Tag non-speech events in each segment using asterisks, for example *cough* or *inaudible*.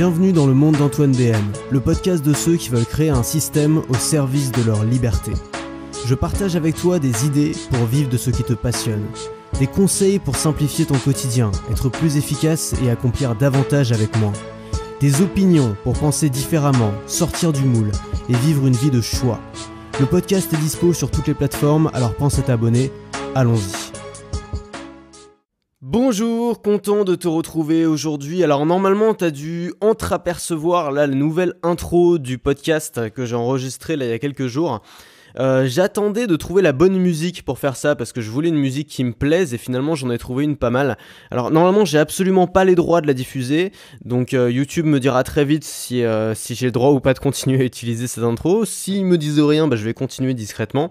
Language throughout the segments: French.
Bienvenue dans le monde d'Antoine BM, le podcast de ceux qui veulent créer un système au service de leur liberté. Je partage avec toi des idées pour vivre de ce qui te passionne, des conseils pour simplifier ton quotidien, être plus efficace et accomplir davantage avec moi, des opinions pour penser différemment, sortir du moule et vivre une vie de choix. Le podcast est dispo sur toutes les plateformes, alors pense à t'abonner. Allons-y. Bonjour, content de te retrouver aujourd'hui. Alors normalement, tu as dû entreapercevoir là la nouvelle intro du podcast que j'ai enregistré il y a quelques jours. Euh, j'attendais de trouver la bonne musique pour faire ça parce que je voulais une musique qui me plaise et finalement j'en ai trouvé une pas mal. Alors normalement j'ai absolument pas les droits de la diffuser donc euh, YouTube me dira très vite si, euh, si j'ai le droit ou pas de continuer à utiliser cette intro. S'ils me disent rien, bah, je vais continuer discrètement.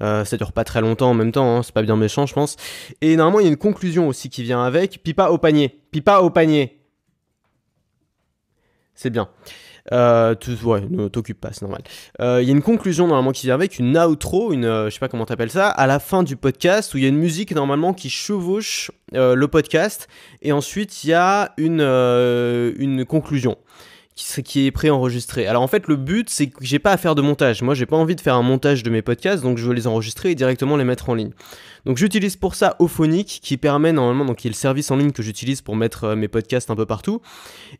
ça dure pas très longtemps en même temps, hein, c'est pas bien méchant je pense. Et normalement il y a une conclusion aussi qui vient avec. Pipa au panier. Pipa au panier. C'est bien. Euh, ouais, ne t'occupe pas, c'est normal. Il euh, y a une conclusion normalement qui vient avec, une outro, une, euh, je sais pas comment t'appelles ça, à la fin du podcast où il y a une musique normalement qui chevauche euh, le podcast et ensuite il y a une, une conclusion qui est préenregistré. Alors en fait, le but, c'est que j'ai pas à faire de montage. Moi, j'ai pas envie de faire un montage de mes podcasts, donc je veux les enregistrer et directement les mettre en ligne. Donc j'utilise pour ça Ophonic, qui permet normalement, donc qui est le service en ligne que j'utilise pour mettre euh, mes podcasts un peu partout.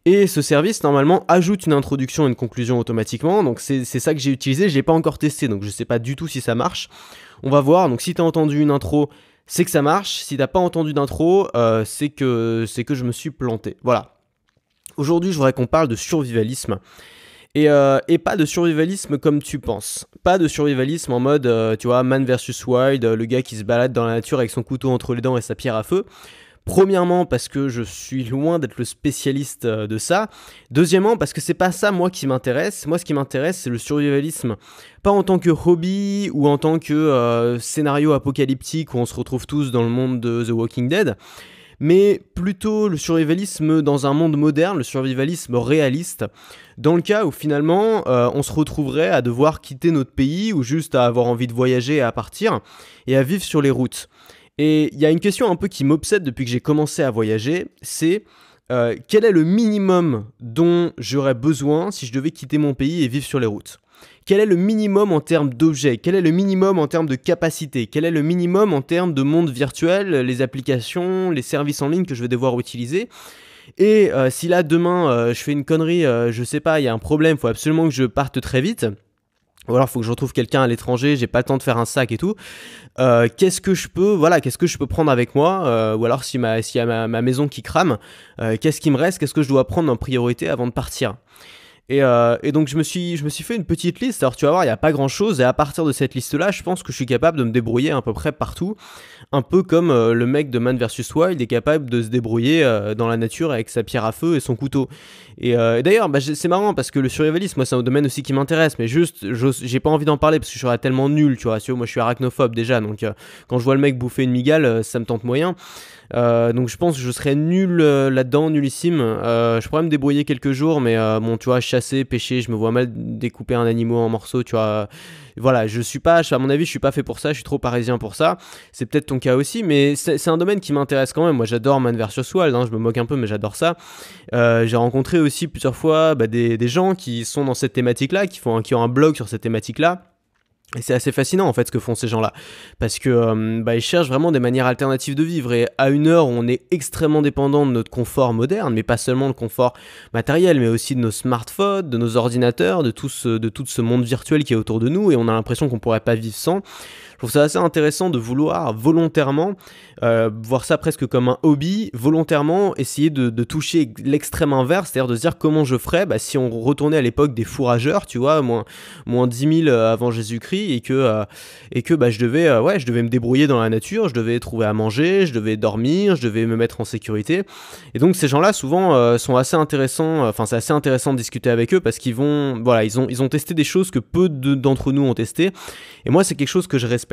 Et ce service, normalement, ajoute une introduction et une conclusion automatiquement. Donc c'est ça que j'ai utilisé, je l'ai pas encore testé, donc je sais pas du tout si ça marche. On va voir. Donc si tu as entendu une intro, c'est que ça marche. Si t'as pas entendu d'intro, euh, c'est que c'est que je me suis planté. Voilà. Aujourd'hui, je voudrais qu'on parle de survivalisme. Euh, et, pas de survivalisme comme tu penses. Pas de survivalisme en mode, euh, tu vois, man versus wild, le gars qui se balade dans la nature avec son couteau entre les dents et sa pierre à feu. Premièrement parce que je suis loin d'être le spécialiste euh, de ça. Deuxièmement parce que c'est pas ça moi qui m'intéresse. Moi ce qui m'intéresse c'est le survivalisme. Pas en tant que hobby ou en tant que scénario apocalyptique où on se retrouve tous dans le monde de The Walking Dead mais plutôt le survivalisme dans un monde moderne, le survivalisme réaliste, dans le cas où finalement euh, on se retrouverait à devoir quitter notre pays ou juste à avoir envie de voyager et à partir et à vivre sur les routes. Et il y a une question un peu qui m'obsède depuis que j'ai commencé à voyager, c'est euh, quel est le minimum dont j'aurais besoin si je devais quitter mon pays et vivre sur les routes? Quel est le minimum en termes d'objets? Quel est le minimum en termes de capacité? Quel est le minimum en termes de monde virtuel, les applications, les services en ligne que je vais devoir utiliser? Et euh, si là demain euh, je fais une connerie, euh, je sais pas, il y a un problème, faut absolument que je parte très vite. Ou alors faut que je retrouve quelqu'un à l'étranger, j'ai pas le temps de faire un sac et tout. qu'est-ce que je peux, voilà, qu'est-ce que je peux prendre avec moi? Ou alors si ma, s'il y a ma, ma, maison qui crame, qu'est-ce qui me reste? Qu'est-ce que je dois prendre en priorité avant de partir? Euh, et, donc je me, suis, je me suis fait une petite liste. Alors tu vas voir, il n'y a pas grand-chose. Et à partir de cette liste-là, je pense que je suis capable de me débrouiller à peu près partout. Un peu comme euh, le mec de Man vs Wild est capable de se débrouiller euh, dans la nature avec sa pierre à feu et son couteau. Et, d'ailleurs, bah, c'est marrant parce que le survivalisme, moi c'est un domaine aussi qui m'intéresse. Mais juste, j'ai pas envie d'en parler parce que je serais tellement nul, tu vois. Moi je suis arachnophobe déjà. Donc quand je vois le mec bouffer une migale, ça me tente moyen. Euh, donc je pense que je serais nul euh, là-dedans, nullissime. Euh, je pourrais me débrouiller quelques jours, mais bon, tu vois, chasser, pêcher, je me vois mal découper un animal en morceaux, tu vois. Voilà, je suis pas, à mon avis, je suis pas fait pour ça, je suis trop parisien pour ça. C'est peut-être ton cas aussi, mais c'est un domaine qui m'intéresse quand même. Moi, j'adore Man vs Wild, hein, je me moque un peu, mais j'adore ça. J'ai rencontré aussi plusieurs fois bah, des, gens qui sont dans cette thématique-là, qui, qui ont un blog sur cette thématique-là et c'est assez fascinant en fait ce que font ces gens-là, parce que euh, bah, ils cherchent vraiment des manières alternatives de vivre. Et à une heure où on est extrêmement dépendant de notre confort moderne, mais pas seulement le confort matériel, mais aussi de nos smartphones, de nos ordinateurs, de tout ce, de tout ce monde virtuel qui est autour de nous, et on a l'impression qu'on pourrait pas vivre sans. Je trouve ça assez intéressant de vouloir volontairement, euh, voir ça presque comme un hobby, volontairement essayer de, toucher l'extrême inverse, c'est-à-dire de se dire comment je ferais bah, si on retournait à l'époque des fourrageurs, tu vois, moins, moins 10 000 euh, avant Jésus-Christ, et que, euh, et que bah, je, devais, ouais, je devais me débrouiller dans la nature, je devais trouver à manger, je devais dormir, je devais me mettre en sécurité. Et donc ces gens-là, souvent, sont assez intéressants, enfin c'est assez intéressant de discuter avec eux parce qu'ils vont, voilà, ils ont, ils ont testé des choses que peu d'entre nous ont testé. Et moi, c'est quelque chose que je respecte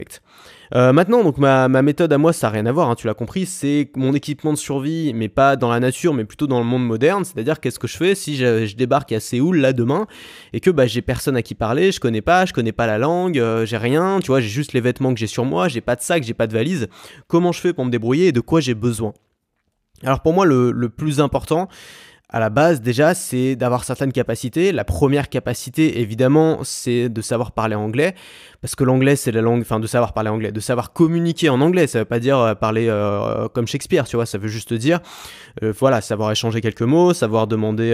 euh, maintenant, donc ma, méthode à moi, ça n'a rien à voir, hein, tu l'as compris, c'est mon équipement de survie, mais pas dans la nature, mais plutôt dans le monde moderne. C'est-à-dire, qu'est-ce que je fais si je, débarque à Séoul là demain et que bah, j'ai personne à qui parler, je connais pas, je connais pas la langue, euh, j'ai rien, tu vois, j'ai juste les vêtements que j'ai sur moi, j'ai pas de sac, j'ai pas de valise. Comment je fais pour me débrouiller et de quoi j'ai besoin? Alors pour moi, le plus important, à la base, déjà, c'est d'avoir certaines capacités. La première capacité, évidemment, c'est de savoir parler anglais. Parce que l'anglais, c'est la langue, enfin, de savoir parler anglais, de savoir communiquer en anglais. Ça veut pas dire euh, parler euh, comme Shakespeare, tu vois. Ça veut juste dire, euh, voilà, savoir échanger quelques mots, savoir demander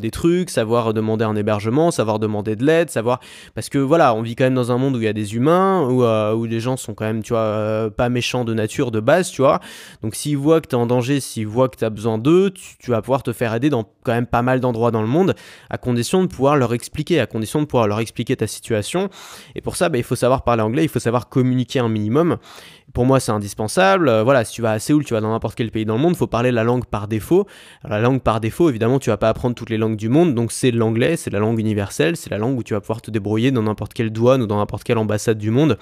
des trucs, savoir demander un hébergement, savoir demander de l'aide, savoir. Parce que voilà, on vit quand même dans un monde où il y a des humains, où, où les gens sont quand même, tu vois, pas méchants de nature, de base, tu vois. Donc, s'ils voient que tu es en danger, s'ils voient que tu as besoin d'eux, tu vas pouvoir te faire aider dans quand même pas mal d'endroits dans le monde, à condition de pouvoir leur expliquer, à condition de pouvoir leur expliquer ta situation. Et pour ça, bah, il faut savoir parler anglais, il faut savoir communiquer un minimum. Pour moi, c'est indispensable. Euh, voilà, si tu vas à Séoul, tu vas dans n'importe quel pays dans le monde, il faut parler la langue par défaut. la langue par défaut, évidemment, tu vas pas apprendre toutes les langues du monde, donc c'est l'anglais, c'est la langue universelle, c'est la langue où tu vas pouvoir te débrouiller dans n'importe quelle douane ou dans n'importe quelle ambassade du monde.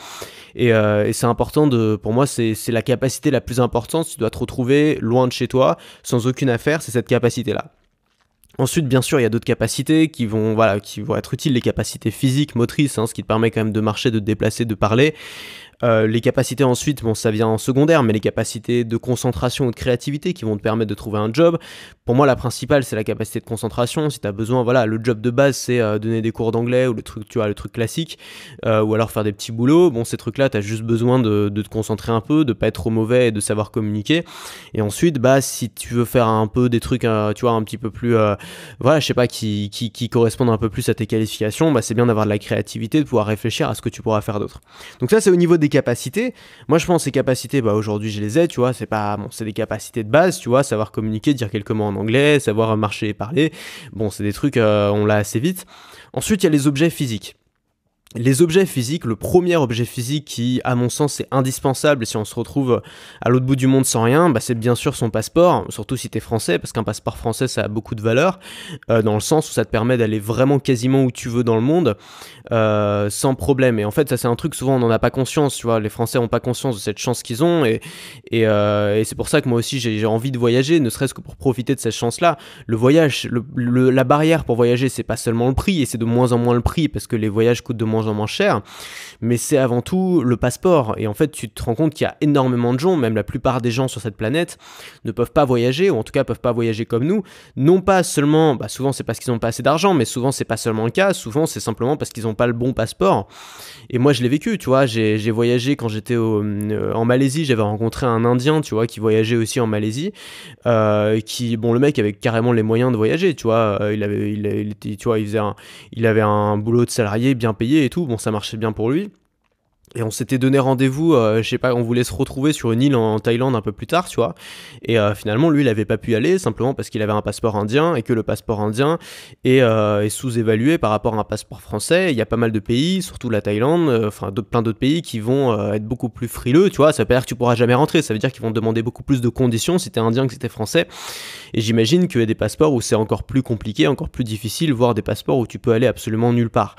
Et, euh, et c'est important de, pour moi, c'est la capacité la plus importante. Tu dois te retrouver loin de chez toi, sans aucune affaire, c'est cette capacité-là. Ensuite, bien sûr, il y a d'autres capacités qui vont, être utiles, les capacités physiques, motrices, hein, ce qui te permet quand même de marcher, de te déplacer, de parler. Euh, les capacités ensuite, bon, ça vient en secondaire, mais les capacités de concentration ou de créativité qui vont te permettre de trouver un job. Pour moi, la principale, c'est la capacité de concentration. Si tu as besoin, voilà, le job de base, c'est euh, donner des cours d'anglais ou le truc, tu vois, le truc classique, euh, ou alors faire des petits boulots. Bon, ces trucs-là, tu as juste besoin de, te concentrer un peu, de pas être trop mauvais et de savoir communiquer. Et ensuite, bah, si tu veux faire un peu des trucs, tu vois, un petit peu plus, voilà, je sais pas, qui, qui, correspondent un peu plus à tes qualifications, bah, c'est bien d'avoir de la créativité, de pouvoir réfléchir à ce que tu pourras faire d'autre. Donc ça, c'est au niveau des capacités. Moi, je pense ces capacités, bah, aujourd'hui, je les ai, tu vois, c'est pas, bon, c'est des capacités de base, tu vois, savoir communiquer, dire quelques mots anglais, savoir marcher et parler. Bon, c'est des trucs, euh, on l'a assez vite. Ensuite, il y a les objets physiques. Les objets physiques, le premier objet physique qui, à mon sens, est indispensable si on se retrouve à l'autre bout du monde sans rien, bah, c'est bien sûr son passeport, surtout si tu es français, parce qu'un passeport français, ça a beaucoup de valeur, euh, dans le sens où ça te permet d'aller vraiment quasiment où tu veux dans le monde, euh, sans problème. Et en fait, ça c'est un truc, souvent on n'en a pas conscience, tu vois, les Français n'ont pas conscience de cette chance qu'ils ont, et, euh, c'est pour ça que moi aussi j'ai envie de voyager, ne serait-ce que pour profiter de cette chance-là. Le voyage, la barrière pour voyager, c'est pas seulement le prix, et c'est de moins en moins le prix, parce que les voyages coûtent de moins en moins cher, mais c'est avant tout le passeport. Et en fait, tu te rends compte qu'il y a énormément de gens, même la plupart des gens sur cette planète, ne peuvent pas voyager, ou en tout cas peuvent pas voyager comme nous. Non pas seulement, bah souvent c'est parce qu'ils n'ont pas assez d'argent, mais souvent c'est pas seulement le cas, souvent c'est simplement parce qu'ils n'ont pas le bon passeport. Et moi je l'ai vécu, tu vois, j'ai voyagé quand j'étais euh, en Malaisie, j'avais rencontré un Indien, tu vois, qui voyageait aussi en Malaisie, euh, qui, bon, le mec avait carrément les moyens de voyager, tu vois, euh, il avait, il, était, tu vois, il faisait il avait un boulot de salarié bien payé et tout, bon, ça marchait bien pour lui. Et on s'était donné rendez-vous, euh, je sais pas, on voulait se retrouver sur une île en, Thaïlande un peu plus tard, tu vois. Et euh, finalement, lui, il avait pas pu y aller simplement parce qu'il avait un passeport indien et que le passeport indien est, euh, sous-évalué par rapport à un passeport français. Il y a pas mal de pays, surtout la Thaïlande, enfin plein d'autres pays qui vont être beaucoup plus frileux, tu vois. Ça veut pas dire que tu pourras jamais rentrer, ça veut dire qu'ils vont demander beaucoup plus de conditions si t'es indien que si t'es français. Et j'imagine qu'il y a des passeports où c'est encore plus compliqué, encore plus difficile, voire des passeports où tu peux aller absolument nulle part.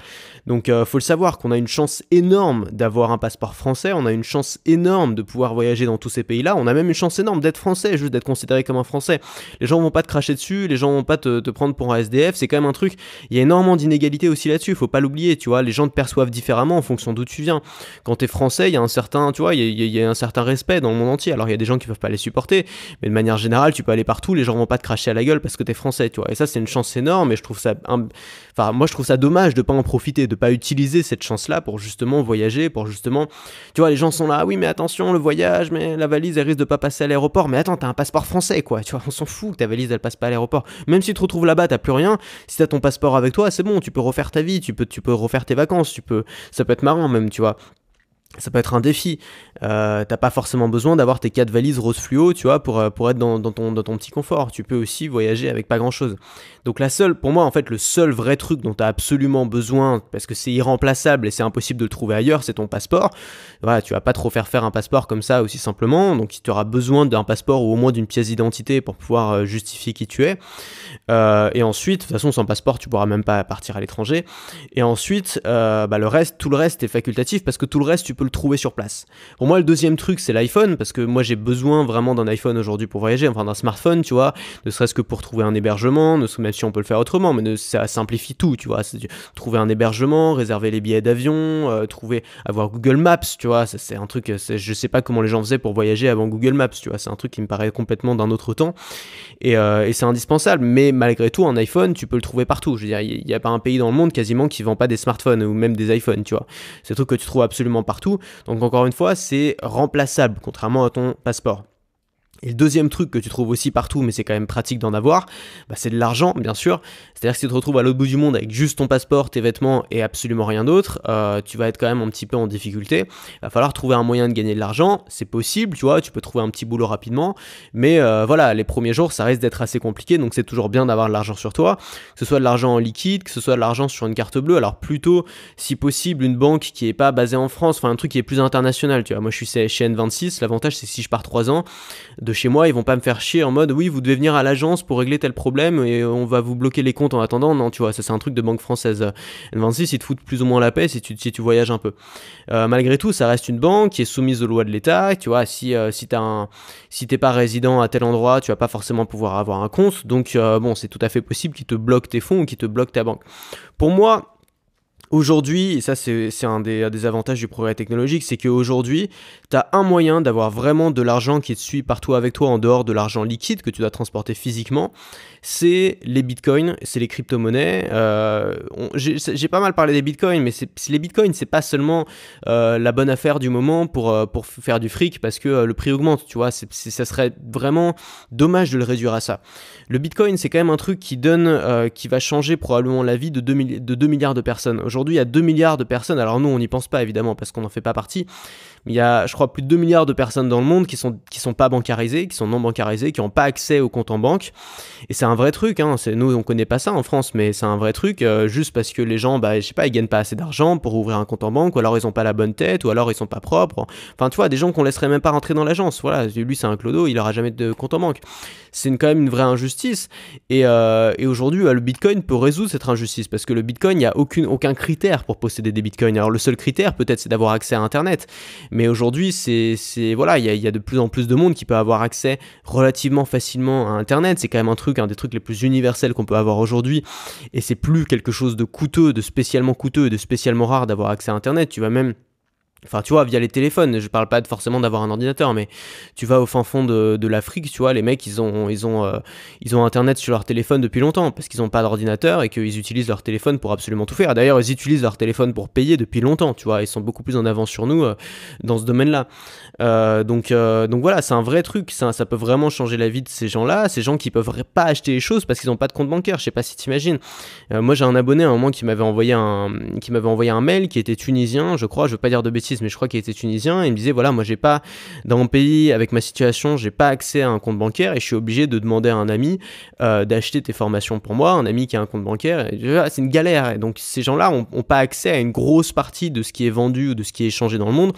Donc faut le savoir qu'on a une chance énorme d'avoir un passeport français, on a une chance énorme de pouvoir voyager dans tous ces pays-là, on a même une chance énorme d'être français, juste d'être considéré comme un français. Les gens vont pas te cracher dessus, les gens vont pas te, prendre pour un SDF, c'est quand même un truc, il y a énormément d'inégalités aussi là-dessus, faut pas l'oublier, tu vois, les gens te perçoivent différemment en fonction d'où tu viens. Quand tu es français, il y a un certain, tu vois, il y, a, un certain respect dans le monde entier. Alors il y a des gens qui peuvent pas les supporter, mais de manière générale, tu peux aller partout, les gens vont pas te cracher à la gueule parce que tu es français, tu vois. Et ça c'est une chance énorme et je trouve ça enfin moi je trouve ça dommage de pas en profiter, de pas utiliser cette chance-là pour justement voyager, pour justement tu vois, les gens sont là, oui, mais attention, le voyage, mais la valise, elle risque de pas passer à l'aéroport. Mais attends, t'as un passeport français, quoi. Tu vois, on s'en fout que ta valise, elle passe pas à l'aéroport. Même si tu te retrouves là-bas, t'as plus rien. Si t'as ton passeport avec toi, c'est bon, tu peux refaire ta vie, tu peux, tu peux refaire tes vacances, tu peux, ça peut être marrant même, tu vois ça peut être un défi. Euh, t'as pas forcément besoin d'avoir tes quatre valises rose fluo, tu vois, pour, euh, pour être dans, ton, dans ton petit confort. Tu peux aussi voyager avec pas grand chose. Donc la seule, pour moi, en fait, le seul vrai truc dont tu as absolument besoin, parce que c'est irremplaçable et c'est impossible de le trouver ailleurs, c'est ton passeport. Voilà, tu vas pas trop faire faire un passeport comme ça aussi simplement. Donc tu auras besoin d'un passeport ou au moins d'une pièce d'identité pour pouvoir euh, justifier qui tu es. et ensuite, de toute façon, sans passeport, tu pourras même pas partir à l'étranger. Et ensuite, bah, le reste, tout le reste est facultatif parce que tout le reste, tu le trouver sur place. Pour moi, le deuxième truc, c'est l'iPhone, parce que moi, j'ai besoin vraiment d'un iPhone aujourd'hui pour voyager, enfin d'un smartphone, tu vois, ne serait-ce que pour trouver un hébergement, même si on peut le faire autrement, mais ça simplifie tout, tu vois. Trouver un hébergement, réserver les billets d'avion, euh, trouver, avoir Google Maps, tu vois, c'est un truc, je sais pas comment les gens faisaient pour voyager avant Google Maps, tu vois, c'est un truc qui me paraît complètement d'un autre temps, et, euh, et c'est indispensable, mais malgré tout, un iPhone, tu peux le trouver partout, je veux dire, il n'y a pas un pays dans le monde quasiment qui vend pas des smartphones ou même des iPhones, tu vois. C'est un truc que tu trouves absolument partout, donc encore une fois, c'est remplaçable, contrairement à ton passeport. Et le deuxième truc que tu trouves aussi partout, mais c'est quand même pratique d'en avoir, bah c'est de l'argent, bien sûr. C'est-à-dire que si tu te retrouves à l'autre bout du monde avec juste ton passeport, tes vêtements et absolument rien d'autre, euh, tu vas être quand même un petit peu en difficulté. Il va falloir trouver un moyen de gagner de l'argent. C'est possible, tu vois, tu peux trouver un petit boulot rapidement. Mais euh, voilà, les premiers jours, ça risque d'être assez compliqué. Donc c'est toujours bien d'avoir de l'argent sur toi. Que ce soit de l'argent en liquide, que ce soit de l'argent sur une carte bleue. Alors plutôt, si possible, une banque qui est pas basée en France, enfin un truc qui est plus international. Tu vois, moi je suis chez N26. L'avantage, c'est si je pars 3 ans chez moi, ils vont pas me faire chier en mode oui, vous devez venir à l'agence pour régler tel problème et on va vous bloquer les comptes en attendant. Non, tu vois, ça c'est un truc de banque française. N26, ils te foutent plus ou moins la paix si tu, voyages un peu. Euh, malgré tout, ça reste une banque qui est soumise aux lois de l'État. Tu vois, si, euh, si si t'es pas résident à tel endroit, tu vas pas forcément pouvoir avoir un compte. Donc euh, bon, c'est tout à fait possible qu'ils te bloquent tes fonds ou qu'ils te bloquent ta banque. Pour moi, Aujourd'hui, et ça c'est un des, avantages du progrès technologique, c'est qu'aujourd'hui, tu as un moyen d'avoir vraiment de l'argent qui te suit partout avec toi en dehors de l'argent liquide que tu dois transporter physiquement, c'est les bitcoins, c'est les crypto-monnaies. Euh, J'ai pas mal parlé des bitcoins, mais les bitcoins, c'est pas seulement euh, la bonne affaire du moment pour, euh, faire du fric parce que le prix augmente, tu vois, ça serait vraiment dommage de le réduire à ça. Le bitcoin, c'est quand même un truc qui donne, qui va changer probablement la vie de 2, de 2 milliards de personnes. Il y a 2 milliards de personnes, alors nous, on n'y pense pas évidemment parce qu'on n'en fait pas partie, il y a, je crois, plus de 2 milliards de personnes dans le monde qui sont, qui sont pas bancarisées, qui sont non bancarisées, qui n'ont pas accès au compte en banque. Et c'est un vrai truc, hein. nous on connaît pas ça en France, mais c'est un vrai truc, euh, juste parce que les gens, bah, je sais pas, ils gagnent pas assez d'argent pour ouvrir un compte en banque, ou alors ils ont pas la bonne tête, ou alors ils sont pas propres. Enfin, tu vois, des gens qu'on laisserait même pas rentrer dans l'agence. Voilà, lui c'est un clodo, il aura jamais de compte en banque. C'est quand même une vraie injustice. Et, euh, et aujourd'hui, le Bitcoin peut résoudre cette injustice, parce que le Bitcoin, il n'y a aucun critère pour posséder des Bitcoins. Alors le seul critère, peut-être, c'est d'avoir accès à Internet. Mais aujourd'hui, c'est, voilà, il y a, de plus en plus de monde qui peut avoir accès relativement facilement à Internet. C'est quand même un truc, un des trucs les plus universels qu'on peut avoir aujourd'hui. Et c'est plus quelque chose de coûteux, de spécialement coûteux et de spécialement rare d'avoir accès à Internet. Tu vas même Enfin, tu vois, via les téléphones, je parle pas forcément d'avoir un ordinateur, mais tu vas au fin fond de, l'Afrique, tu vois, les mecs, ils ont, ils, ont, euh, ils ont Internet sur leur téléphone depuis longtemps, parce qu'ils n'ont pas d'ordinateur et qu'ils utilisent leur téléphone pour absolument tout faire. D'ailleurs, ils utilisent leur téléphone pour payer depuis longtemps, tu vois, ils sont beaucoup plus en avance sur nous euh, dans ce domaine-là. Euh, donc, donc voilà, c'est un vrai truc, ça, peut vraiment changer la vie de ces gens-là, ces gens qui peuvent pas acheter les choses parce qu'ils n'ont pas de compte bancaire, je sais pas si t'imagines. moi, j'ai un abonné à un moment qui m'avait envoyé un, envoyé un mail qui était tunisien, je crois, je veux pas dire de bêtises mais je crois qu'il était tunisien, et il me disait voilà, moi j'ai pas, dans mon pays, avec ma situation, j'ai pas accès à un compte bancaire et je suis obligé de demander à un ami euh, d'acheter tes formations pour moi, un ami qui a un compte bancaire, c'est une galère. Et donc ces gens-là ont, pas accès à une grosse partie de ce qui est vendu ou de ce qui est échangé dans le monde,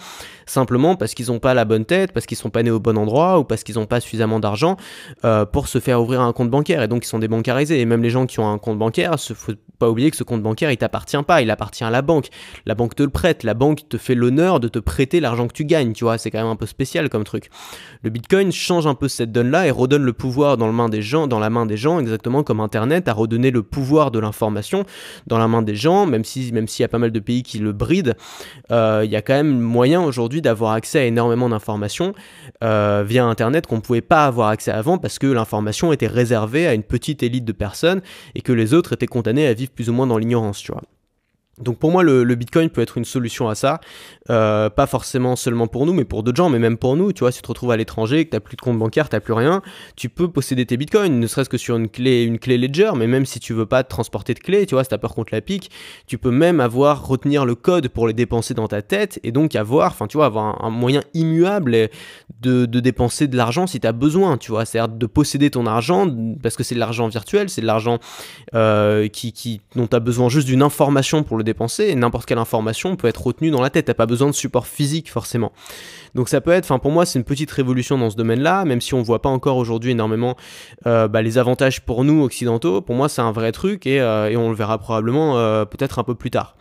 simplement parce qu'ils n'ont pas la bonne tête, parce qu'ils sont pas nés au bon endroit ou parce qu'ils n'ont pas suffisamment d'argent euh, pour se faire ouvrir un compte bancaire et donc ils sont débancarisés. Et même les gens qui ont un compte bancaire, faut pas oublier que ce compte bancaire il t'appartient pas, il appartient à la banque. La banque te le prête, la banque te fait l'honneur de te prêter l'argent que tu gagnes, tu vois, c'est quand même un peu spécial comme truc. Le Bitcoin change un peu cette donne-là et redonne le pouvoir dans, le main des gens, dans la main des gens, exactement comme Internet a redonné le pouvoir de l'information dans la main des gens, même si même s'il y a pas mal de pays qui le brident, euh, il y a quand même moyen aujourd'hui d'avoir accès à énormément d'informations euh, via Internet qu'on ne pouvait pas avoir accès avant parce que l'information était réservée à une petite élite de personnes et que les autres étaient condamnés à vivre plus ou moins dans l'ignorance, tu vois. Donc pour moi, le, Bitcoin peut être une solution à ça. Euh, pas forcément seulement pour nous, mais pour d'autres gens, mais même pour nous. Tu vois, si tu te retrouves à l'étranger, que tu n'as plus de compte bancaire, tu n'as plus rien, tu peux posséder tes bitcoins, ne serait-ce que sur une clé, une clé Ledger, mais même si tu veux pas te transporter de clé, tu vois, si tu as peur contre la pique, tu peux même avoir, retenir le code pour les dépenser dans ta tête et donc avoir, enfin, tu vois, avoir un, moyen immuable de, dépenser de l'argent si tu as besoin, tu vois, c'est-à-dire de posséder ton argent parce que c'est de l'argent virtuel, c'est de l'argent euh, qui, qui, dont tu as besoin juste d'une information pour le dépenser dépenser n'importe quelle information peut être retenue dans la tête. T'as pas besoin de support physique forcément. Donc ça peut être, enfin pour moi c'est une petite révolution dans ce domaine-là, même si on voit pas encore aujourd'hui énormément euh, bah, les avantages pour nous occidentaux. Pour moi c'est un vrai truc et, euh, et on le verra probablement euh, peut-être un peu plus tard.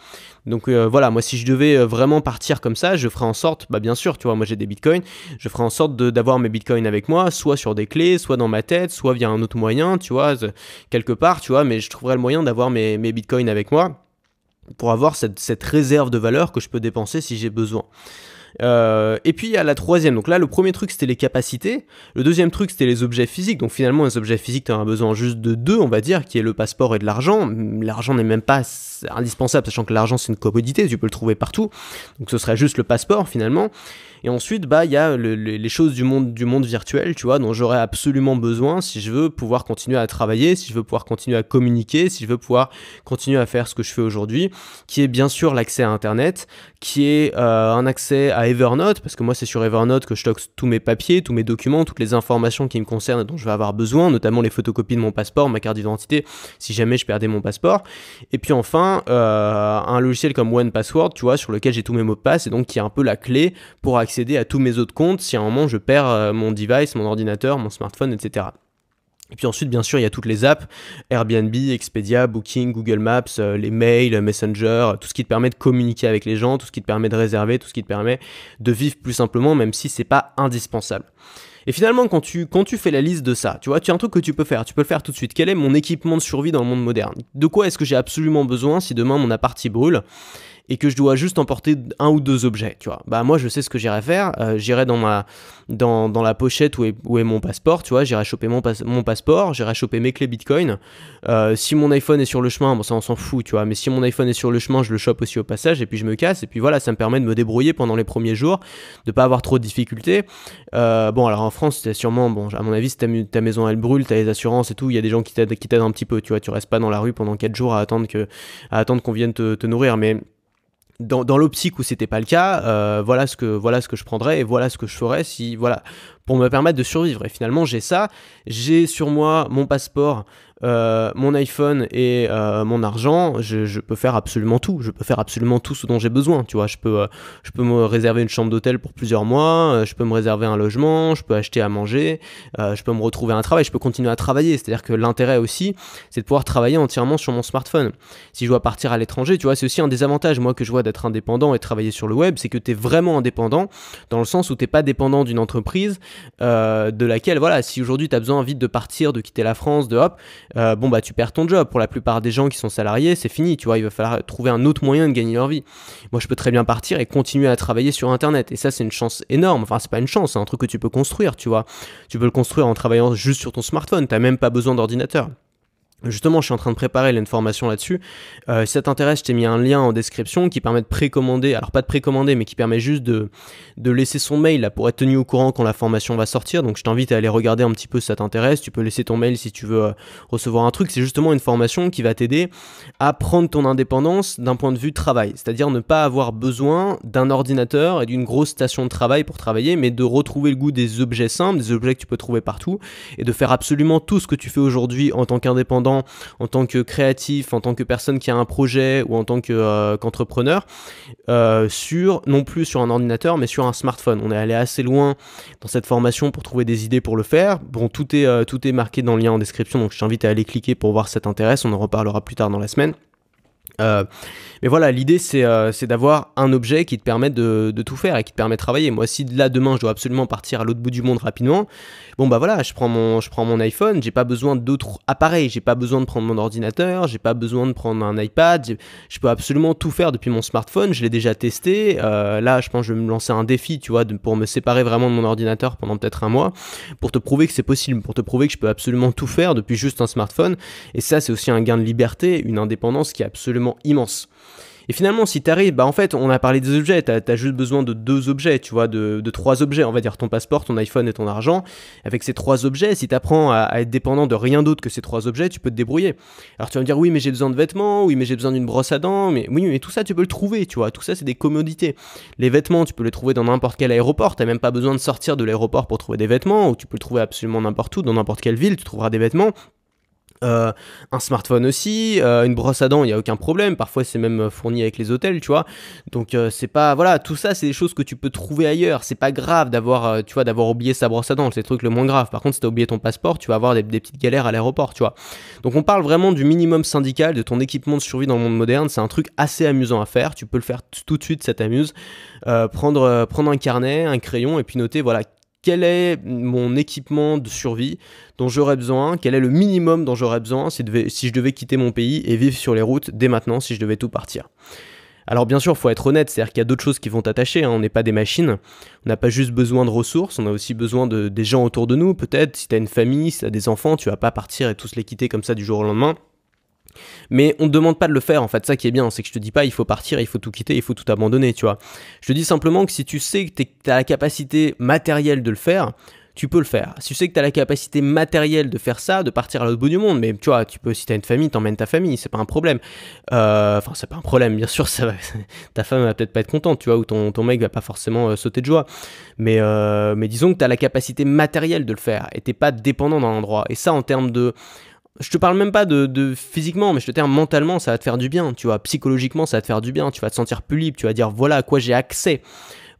Donc voilà, moi si je devais vraiment partir comme ça, je ferais en sorte, bah bien sûr, tu vois, moi j'ai des bitcoins, je ferais en sorte d'avoir mes bitcoins avec moi, soit sur des clés, soit dans ma tête, soit via un autre moyen, tu vois, quelque part, tu vois, mais je trouverais le moyen d'avoir mes, mes bitcoins avec moi pour avoir cette, cette réserve de valeur que je peux dépenser si j'ai besoin. Euh, et puis il y a la troisième. Donc là, le premier truc c'était les capacités. Le deuxième truc c'était les objets physiques. Donc finalement, les objets physiques, tu as besoin juste de deux, on va dire, qui est le passeport et de l'argent. L'argent n'est même pas indispensable, sachant que l'argent c'est une commodité, tu peux le trouver partout. Donc ce serait juste le passeport finalement. Et ensuite, bah, il y a les choses du monde, du monde virtuel, tu vois, dont j'aurais absolument besoin si je veux pouvoir continuer à travailler, si je veux pouvoir continuer à communiquer, si je veux pouvoir continuer à faire ce que je fais aujourd'hui, qui est bien sûr l'accès à Internet, qui est euh, un accès à Evernote, parce que moi c'est sur Evernote que je stocke tous mes papiers, tous mes documents, toutes les informations qui me concernent et dont je vais avoir besoin, notamment les photocopies de mon passeport, ma carte d'identité, si jamais je perdais mon passeport. Et puis enfin, euh, un logiciel comme One Password, tu vois, sur lequel j'ai tous mes mots de passe et donc qui est un peu la clé pour accéder accéder à tous mes autres comptes si à un moment je perds euh, mon device, mon ordinateur, mon smartphone, etc. Et puis ensuite, bien sûr, il y a toutes les apps, Airbnb, Expedia, Booking, Google Maps, euh, les mails, Messenger, tout ce qui te permet de communiquer avec les gens, tout ce qui te permet de réserver, tout ce qui te permet de vivre plus simplement, même si c'est pas indispensable. Et finalement, quand tu, quand tu fais la liste de ça, tu vois, tu as un truc que tu peux faire, tu peux le faire tout de suite. Quel est mon équipement de survie dans le monde moderne? De quoi est-ce que j'ai absolument besoin si demain mon appart brûle? Et que je dois juste emporter un ou deux objets, tu vois. Bah moi je sais ce que j'irai faire, euh, j'irai dans ma dans, dans, la pochette où est, où est mon passeport, tu vois, j'irai choper mon, mon passeport, j'irai choper mes clés Bitcoin. Euh, si mon iPhone est sur le chemin, bon ça on s'en fout, tu vois, mais si mon iPhone est sur le chemin, je le chope aussi au passage et puis je me casse et puis voilà, ça me permet de me débrouiller pendant les premiers jours, de pas avoir trop de difficultés. Euh, bon alors en France, c'est sûrement, bon à mon avis, si ta, maison elle brûle, t'as les assurances et tout, il y a des gens qui t'aident un petit peu, tu vois, tu restes pas dans la rue pendant 4 jours à attendre que à attendre qu'on vienne te, te nourrir, mais dans, dans l'optique où c'était pas le cas, euh, voilà ce que voilà ce que je prendrais et voilà ce que je ferais si voilà pour me permettre de survivre. Et finalement j'ai ça, j'ai sur moi mon passeport, euh, mon iPhone et euh, mon argent, je, peux faire absolument tout. Je peux faire absolument tout ce dont j'ai besoin. Tu vois, je peux, euh, je peux me réserver une chambre d'hôtel pour plusieurs mois, je peux me réserver un logement, je peux acheter à manger, je peux me retrouver un travail, je peux continuer à travailler. C'est-à-dire que l'intérêt aussi, c'est de pouvoir travailler entièrement sur mon smartphone. Si je dois partir à l'étranger, tu vois, c'est aussi un des avantages, moi, que je vois d'être indépendant et travailler sur le web, c'est que tu es vraiment indépendant dans le sens où tu pas dépendant d'une entreprise de laquelle, voilà, si aujourd'hui tu as besoin vite de partir, de quitter la France, de hop, euh, bon bah tu perds ton job. Pour la plupart des gens qui sont salariés, c'est fini, tu vois, il va falloir trouver un autre moyen de gagner leur vie. Moi, je peux très bien partir et continuer à travailler sur Internet. Et ça, c'est une chance énorme. Enfin, c'est pas une chance, c'est un truc que tu peux construire, tu vois. Tu peux le construire en travaillant juste sur ton smartphone. T'as même pas besoin d'ordinateur. Justement, je suis en train de préparer une formation là-dessus. Euh, si ça t'intéresse, je t'ai mis un lien en description qui permet de précommander, alors pas de précommander, mais qui permet juste de, de laisser son mail là, pour être tenu au courant quand la formation va sortir. Donc je t'invite à aller regarder un petit peu si ça t'intéresse. Tu peux laisser ton mail si tu veux euh, recevoir un truc. C'est justement une formation qui va t'aider à prendre ton indépendance d'un point de vue travail. C'est-à-dire ne pas avoir besoin d'un ordinateur et d'une grosse station de travail pour travailler, mais de retrouver le goût des objets simples, des objets que tu peux trouver partout, et de faire absolument tout ce que tu fais aujourd'hui en tant qu'indépendant en tant que créatif, en tant que personne qui a un projet ou en tant euh, qu'entrepreneur, euh, non plus sur un ordinateur, mais sur un smartphone. On est allé assez loin dans cette formation pour trouver des idées pour le faire. Bon, tout est, euh, tout est marqué dans le lien en description, donc je t'invite à aller cliquer pour voir si ça t'intéresse. On en reparlera plus tard dans la semaine. Mais voilà, l'idée euh, c'est d'avoir un objet qui te permet de, tout faire et qui te permet de travailler. Moi, si là demain je dois absolument partir à l'autre bout du monde rapidement, bon bah voilà, je prends mon, je prends mon iPhone, j'ai pas besoin d'autres appareils, j'ai pas besoin de prendre mon ordinateur, j'ai pas besoin de prendre un iPad, je peux absolument tout faire depuis mon smartphone, je l'ai déjà testé. Euh, là, je pense que je vais me lancer un défi, tu vois, pour me séparer vraiment de mon ordinateur pendant peut-être un mois, pour te prouver que c'est possible, pour te prouver que je peux absolument tout faire depuis juste un smartphone. Et ça, c'est aussi un gain de liberté, une indépendance qui est absolument immense. Et finalement, si tu arrives, bah en fait, on a parlé des objets, tu as, juste besoin de deux objets, tu vois, de, trois objets, on va dire ton passeport, ton iPhone et ton argent. Avec ces trois objets, si tu apprends à, être dépendant de rien d'autre que ces trois objets, tu peux te débrouiller. Alors tu vas me dire, oui, mais j'ai besoin de vêtements, oui, mais j'ai besoin d'une brosse à dents, mais oui, mais tout ça, tu peux le trouver, tu vois, tout ça, c'est des commodités. Les vêtements, tu peux les trouver dans n'importe quel aéroport, tu même pas besoin de sortir de l'aéroport pour trouver des vêtements, ou tu peux le trouver absolument n'importe où, dans n'importe quelle ville, tu trouveras des vêtements. Euh, un smartphone aussi, euh, une brosse à dents, il n'y a aucun problème. Parfois, c'est même fourni avec les hôtels, tu vois. Donc, euh, c'est pas. Voilà, tout ça, c'est des choses que tu peux trouver ailleurs. C'est pas grave d'avoir, tu vois, d'avoir oublié sa brosse à dents. C'est le truc le moins grave. Par contre, si t'as oublié ton passeport, tu vas avoir des, petites galères à l'aéroport, tu vois. Donc, on parle vraiment du minimum syndical, de ton équipement de survie dans le monde moderne. C'est un truc assez amusant à faire. Tu peux le faire tout de suite, ça t'amuse. prendre, prendre un carnet, un crayon et puis noter, voilà, quel est mon équipement de survie dont j'aurais besoin, quel est le minimum dont j'aurais besoin si, je devais quitter mon pays et vivre sur les routes dès maintenant si je devais tout partir. Alors bien sûr, il faut être honnête, c'est-à-dire qu'il y a d'autres choses qui vont t'attacher, hein. on n'est pas des machines, on n'a pas juste besoin de ressources, on a aussi besoin de, des gens autour de nous, peut-être, si tu as une famille, si tu as des enfants, tu vas pas partir et tous les quitter comme ça du jour au lendemain. Mais on ne demande pas de le faire, en fait, ça qui est bien, c'est que je te dis pas il faut partir, il faut tout quitter, il faut tout abandonner, tu vois. Je te dis simplement que si tu sais que tu as la capacité matérielle de le faire, tu peux le faire. Si tu sais que tu as la capacité matérielle de faire ça, de partir à l'autre bout du monde, mais tu vois, tu peux, si tu as une famille, t'emmènes ta famille, c'est pas un problème. Euh, enfin, c'est pas un problème, bien sûr, *laughs* ta femme va peut-être pas être contente, tu vois, ou ton, ton mec va pas forcément euh, sauter de joie. Mais, euh, disons que tu as la capacité matérielle de le faire et t'es pas dépendant d'un endroit. Et ça, en termes de je te parle même pas de, physiquement, mais je te dis mentalement, ça va te faire du bien, tu vois. Psychologiquement, ça va te faire du bien. Tu vas te sentir plus libre. Tu vas dire voilà à quoi j'ai accès.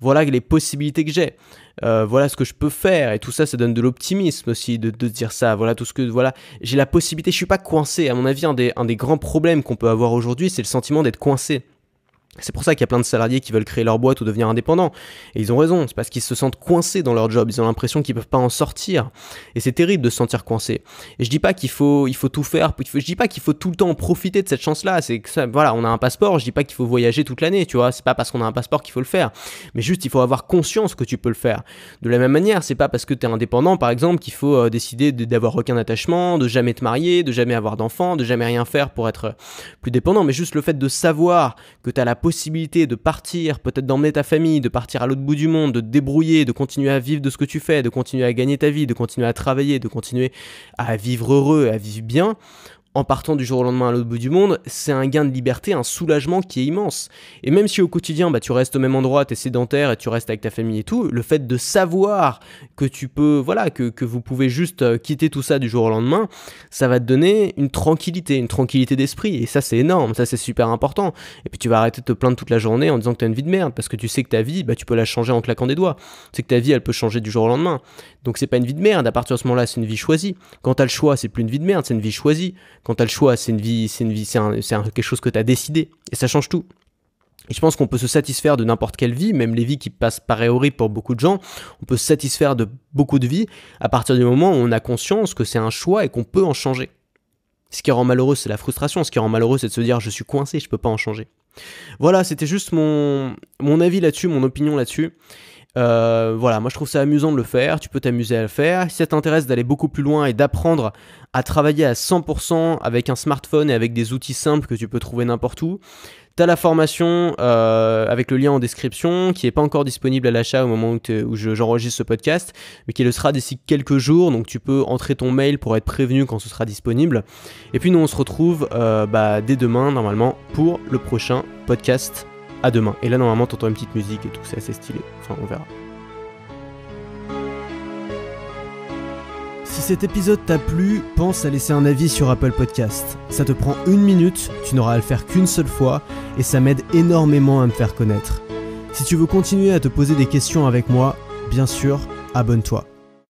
Voilà les possibilités que j'ai. Euh, voilà ce que je peux faire. Et tout ça, ça donne de l'optimisme aussi de, de dire ça. Voilà tout ce que. Voilà. J'ai la possibilité. Je suis pas coincé. À mon avis, un des, un des grands problèmes qu'on peut avoir aujourd'hui, c'est le sentiment d'être coincé. C'est pour ça qu'il y a plein de salariés qui veulent créer leur boîte ou devenir indépendants. Et ils ont raison, c'est parce qu'ils se sentent coincés dans leur job, ils ont l'impression qu'ils peuvent pas en sortir. Et c'est terrible de se sentir coincé. Et je dis pas qu'il faut, il faut tout faire, je dis pas qu'il faut tout le temps profiter de cette chance-là. C'est que voilà, on a un passeport, je dis pas qu'il faut voyager toute l'année, tu vois. C'est pas parce qu'on a un passeport qu'il faut le faire. Mais juste, il faut avoir conscience que tu peux le faire. De la même manière, c'est pas parce que tu es indépendant, par exemple, qu'il faut euh, décider d'avoir aucun attachement, de jamais te marier, de jamais avoir d'enfants, de jamais rien faire pour être plus dépendant. Mais juste le fait de savoir que tu as la possibilité de partir, peut-être d'emmener ta famille, de partir à l'autre bout du monde, de te débrouiller, de continuer à vivre de ce que tu fais, de continuer à gagner ta vie, de continuer à travailler, de continuer à vivre heureux, à vivre bien, en partant du jour au lendemain à l'autre bout du monde, c'est un gain de liberté, un soulagement qui est immense. Et même si au quotidien, bah, tu restes au même endroit, tu es sédentaire et tu restes avec ta famille et tout, le fait de savoir que tu peux, voilà, que, que vous pouvez juste euh, quitter tout ça du jour au lendemain, ça va te donner une tranquillité, une tranquillité d'esprit. Et ça, c'est énorme, ça, c'est super important. Et puis tu vas arrêter de te plaindre toute la journée en disant que tu as une vie de merde, parce que tu sais que ta vie, bah, tu peux la changer en claquant des doigts. Sais que ta vie, elle peut changer du jour au lendemain. Donc c'est pas une vie de merde, à partir de ce moment-là, c'est une vie choisie. Quand tu as le choix, c'est plus une vie de merde, c'est une vie choisie. Quand tu as le choix, c'est quelque chose que tu as décidé. Et ça change tout. Je pense qu'on peut se satisfaire de n'importe quelle vie, même les vies qui passent par horribles pour beaucoup de gens, on peut se satisfaire de beaucoup de vies à partir du moment où on a conscience que c'est un choix et qu'on peut en changer. Ce qui rend malheureux, c'est la frustration. Ce qui rend malheureux, c'est de se dire je suis coincé, je peux pas en changer. Voilà, c'était juste mon, mon avis là-dessus, mon opinion là-dessus. Euh, voilà, moi je trouve ça amusant de le faire, tu peux t'amuser à le faire. Si ça t'intéresse d'aller beaucoup plus loin et d'apprendre à travailler à 100% avec un smartphone et avec des outils simples que tu peux trouver n'importe où, T'as la formation euh, avec le lien en description qui n'est pas encore disponible à l'achat au moment où, j'enregistre ce podcast, mais qui le sera d'ici quelques jours. Donc tu peux entrer ton mail pour être prévenu quand ce sera disponible. Et puis nous on se retrouve euh, bah, dès demain normalement pour le prochain podcast à demain. Et là, normalement, t'entends une petite musique et tout, c'est assez stylé. Enfin, on verra. Si cet épisode t'a plu, pense à laisser un avis sur Apple Podcast. Ça te prend une minute, tu n'auras à le faire qu'une seule fois, et ça m'aide énormément à me faire connaître. Si tu veux continuer à te poser des questions avec moi, bien sûr, abonne-toi.